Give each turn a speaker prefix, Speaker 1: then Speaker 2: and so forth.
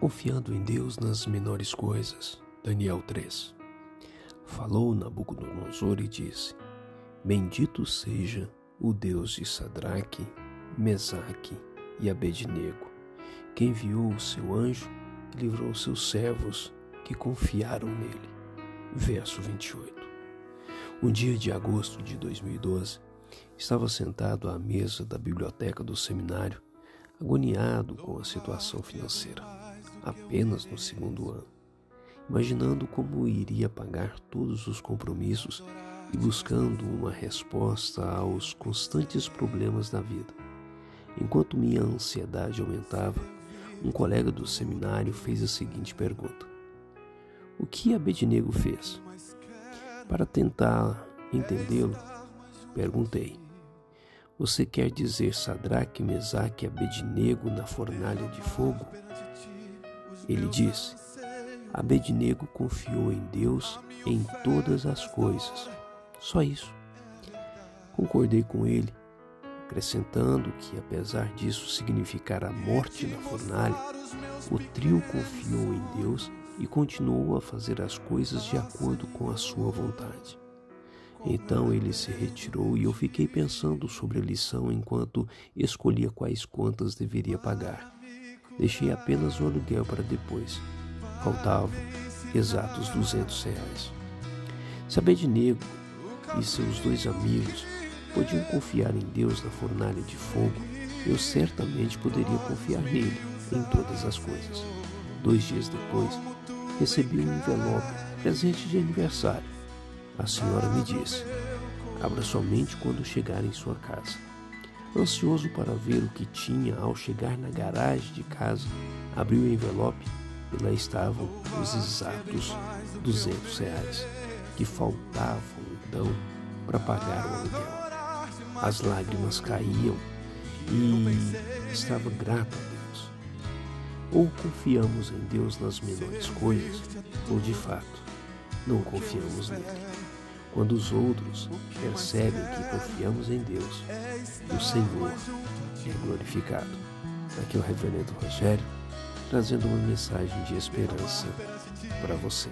Speaker 1: confiando em Deus nas menores coisas. Daniel 3. Falou Nabucodonosor e disse: Bendito seja o Deus de Sadraque, Mesaque e Abednego, que enviou o seu anjo e livrou seus servos que confiaram nele. Verso 28. Um dia de agosto de 2012, estava sentado à mesa da biblioteca do seminário, agoniado com a situação financeira, apenas no segundo ano, imaginando como iria pagar todos os compromissos e buscando uma resposta aos constantes problemas da vida. Enquanto minha ansiedade aumentava, um colega do seminário fez a seguinte pergunta: O que Abednego fez? Para tentar entendê-lo, perguntei: Você quer dizer Sadraque, Mesaque e Abednego na fornalha de fogo? Ele disse: Abednego confiou em Deus em todas as coisas. Só isso. Concordei com ele, acrescentando que, apesar disso significar a morte na fornalha, o trio confiou em Deus e continuou a fazer as coisas de acordo com a sua vontade. Então ele se retirou e eu fiquei pensando sobre a lição enquanto escolhia quais contas deveria pagar. Deixei apenas o aluguel para depois. Faltavam exatos duzentos reais. Saber de Nego e seus dois amigos podiam confiar em Deus na fornalha de fogo, eu certamente poderia confiar nele em todas as coisas. Dois dias depois, recebi um envelope, presente de aniversário. A senhora me disse: abra somente quando chegar em sua casa. Ansioso para ver o que tinha ao chegar na garagem de casa, abri o envelope e lá estavam os exatos duzentos reais que faltavam então para pagar o aluguel. As lágrimas caíam e estava grato a Deus. Ou confiamos em Deus nas menores coisas, ou de fato não confiamos nele. Quando os outros percebem que confiamos em Deus, o Senhor é glorificado. Aqui é o Reverendo Rogério, trazendo uma mensagem de esperança para você.